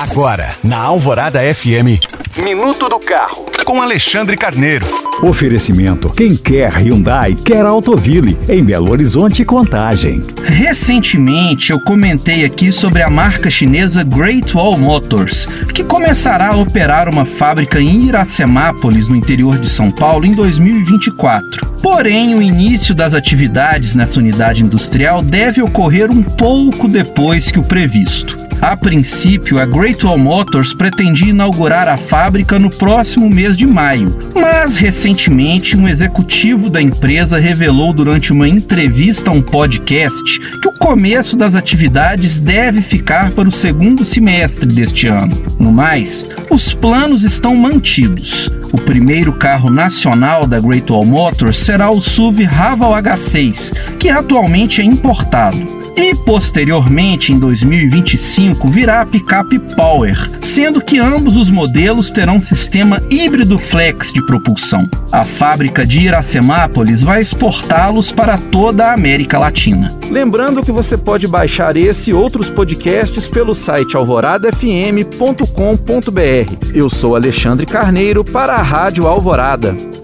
Agora, na Alvorada FM, Minuto do Carro, com Alexandre Carneiro. Oferecimento: quem quer Hyundai, quer Autoville, em Belo Horizonte Contagem. Recentemente eu comentei aqui sobre a marca chinesa Great Wall Motors, que começará a operar uma fábrica em Iracemápolis, no interior de São Paulo, em 2024. Porém, o início das atividades nessa unidade industrial deve ocorrer um pouco depois que o previsto. A princípio, a Great Wall Motors pretendia inaugurar a fábrica no próximo mês de maio, mas recentemente um executivo da empresa revelou durante uma entrevista a um podcast que o começo das atividades deve ficar para o segundo semestre deste ano. No mais, os planos estão mantidos. O primeiro carro nacional da Great Wall Motors será o SUV Raval H6, que atualmente é importado. E posteriormente, em 2025, virá a picape Power, sendo que ambos os modelos terão sistema híbrido flex de propulsão. A fábrica de Iracemápolis vai exportá-los para toda a América Latina. Lembrando que você pode baixar esse e outros podcasts pelo site alvoradafm.com.br. Eu sou Alexandre Carneiro para a Rádio Alvorada.